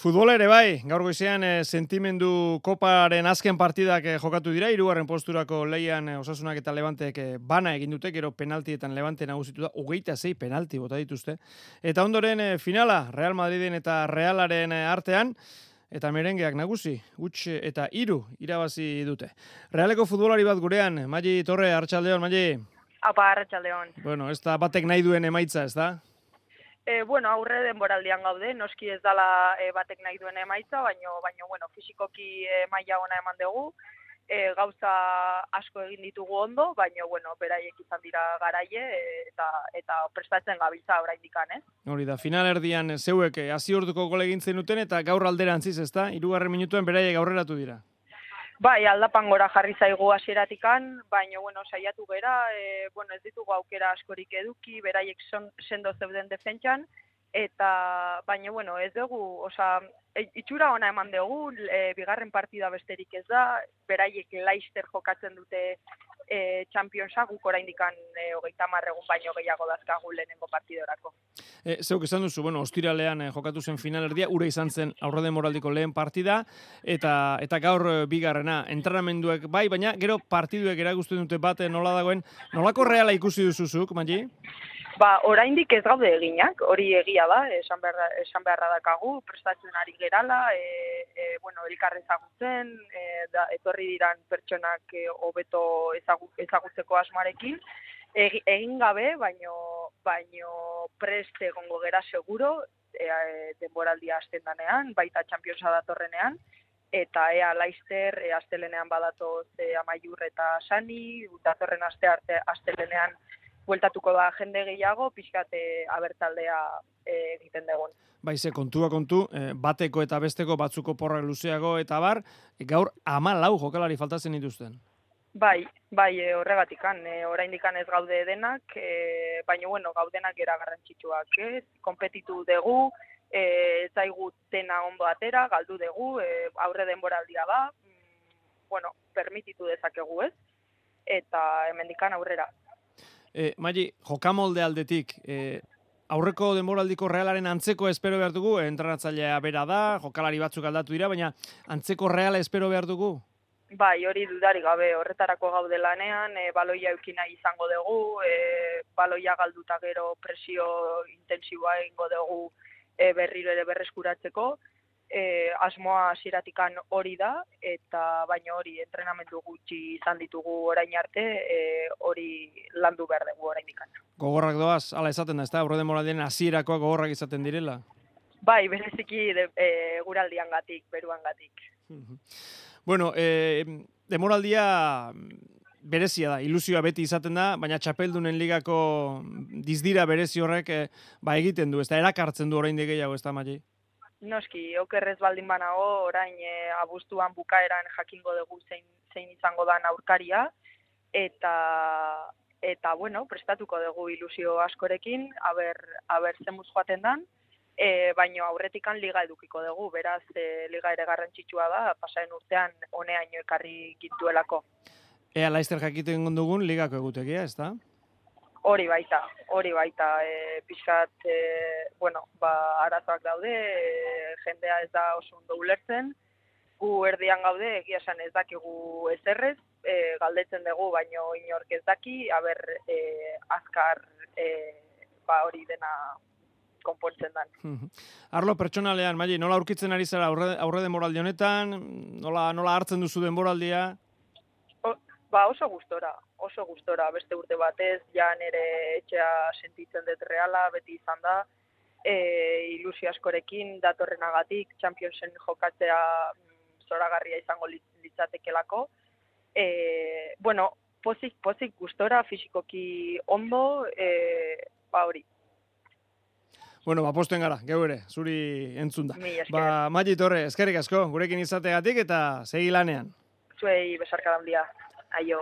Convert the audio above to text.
Futbol ere bai, gaur goizean e, sentimendu koparen azken partidak e, jokatu dira, irugarren posturako leian e, osasunak eta levantek e, bana egin dute, gero penaltietan levante nagusitu da, ugeita zei penalti bota dituzte. Eta ondoren finala, Real Madriden eta Realaren artean, eta merengeak nagusi, huts eta hiru irabazi dute. Realeko futbolari bat gurean, Magi Torre, Artxaldeon, Magi? Apa, Artxaldeon. Bueno, ez da batek nahi duen emaitza, ez da? E, bueno, aurre denboraldian gaude, noski ez dala e, batek nahi duen emaitza, baino, baino bueno, fizikoki e, maila ona eman dugu, e, gauza asko egin ditugu ondo, baino, bueno, beraiek izan dira garaie, e, eta, eta prestatzen gabiltza orain dikan, ez? Hori da, final erdian zeuek hasi orduko gole egin zenuten, eta gaur alderantziz, ez da? Irugarren minutuen beraiek aurreratu dira. Bai, aldapan gora jarri zaigu hasieratikan, baina bueno, saiatu gera, e, bueno, ez ditugu aukera askorik eduki, beraiek son, sendo zeuden defentsan, eta baina bueno, ez dugu, osea, e, itxura ona eman dugu, e, bigarren partida besterik ez da, beraiek Leicester jokatzen dute e, Championsa guk oraindikan e, hogeita marregun baino gehiago dazkagu lehenengo partidorako. E, zeuk esan duzu, bueno, ostiralean e, jokatu zen final erdia, ure izan zen aurre moraldiko lehen partida, eta eta gaur e, bigarrena, entrenamenduek bai, baina gero partiduek eragusten dute bate nola dagoen, nolako reala ikusi duzuzuk, Magi? Ba, oraindik ez gaude eginak, hori egia da, esan beharra, esan beharra dakagu, prestatzen ari gerala, e, e, bueno, erikarre ezagutzen, e, da, etorri diran pertsonak e, hobeto ezagu, ezagutzeko asmarekin, egin gabe, baino, baino preste egongo gera seguro, e, e, denboraldia hasten danean, baita txampionsa datorrenean, eta ea Leicester e, astelenean badatoz e, amaiur eta sani, datorren aste arte astelenean bueltatuko da jende gehiago, pixkate abertaldea eh, egiten dugun. Bai, ze kontua kontu, e, bateko eta besteko batzuko porra luzeago eta bar, gaur ama lau jokalari faltatzen dituzten. Bai, bai, e, horregatikan, e, oraindikan ez gaude denak, e, baina bueno, gaudenak era garrantzitsuak, ez? Kompetitu dugu, e, zaigu dena ondo atera, galdu dugu, e, aurre denboraldia ba, bueno, permititu dezakegu, ez? Eta hemendikan aurrera. E, Magi, jokamolde aldetik, e, aurreko denboraldiko realaren antzeko espero behar dugu, entranatzailea bera da, jokalari batzuk aldatu dira, baina antzeko reala espero behar dugu? Bai, hori dudari gabe, horretarako gaude lanean, e, baloia eukina izango dugu, e, baloia galduta gero presio intensiboa egingo dugu e, berriro ere berreskuratzeko, e, asmoa hasieratikan hori da eta baino hori entrenamendu gutxi izan ditugu orain arte e, hori landu behar dugu orain ikan. Gogorrak doaz, ala esaten da, ez da, aurre demoraldien hasierakoa gogorrak izaten direla? Bai, bereziki de, e, guraldian gatik, beruan gatik. bueno, e, demoraldia berezia da, ilusioa beti izaten da, baina txapeldunen ligako dizdira berezi horrek e, ba egiten du, ez da, erakartzen du orain gehiago, ez da, Magi? Noski, okerrez baldin banago, orain e, abuztuan bukaeran jakingo dugu zein, zein izango da aurkaria, eta, eta bueno, prestatuko dugu ilusio askorekin, aber, aber zemuz joaten dan, e, baino aurretikan liga edukiko dugu, beraz e, liga ere garrantzitsua da, pasaren urtean honeaino ekarri gintuelako. Ea, laizter jakiten dugun ligako egutegia, ez da? Hori baita, hori baita, e, pixkat, e, bueno, ba, arazoak daude, e, jendea ez da oso ondo ulertzen, gu erdian gaude, egia esan ez dakigu ezerrez, e, galdetzen dugu, baino inork ez daki, haber, e, azkar, e, ba, hori dena konpontzen dan. Arlo pertsonalean, Mali, nola aurkitzen ari zara aurre, aurre demoraldi honetan, nola, nola hartzen duzu denboraldia? Ba, oso gustora, oso gustora, beste urte batez, ja nere etxea sentitzen dut reala, beti izan da, e, ilusio askorekin, datorrenagatik, Championsen jokatzea mm, zoragarria izango litzatekelako. E, bueno, pozik, pozik gustora, fizikoki ondo, e, ba hori. Bueno, ba, posten gara, geu ere, zuri entzun da. Ba, Magi Torre, eskerrik asko, gurekin izategatik eta segi lanean. Zuei besarkadan dia. Ayo.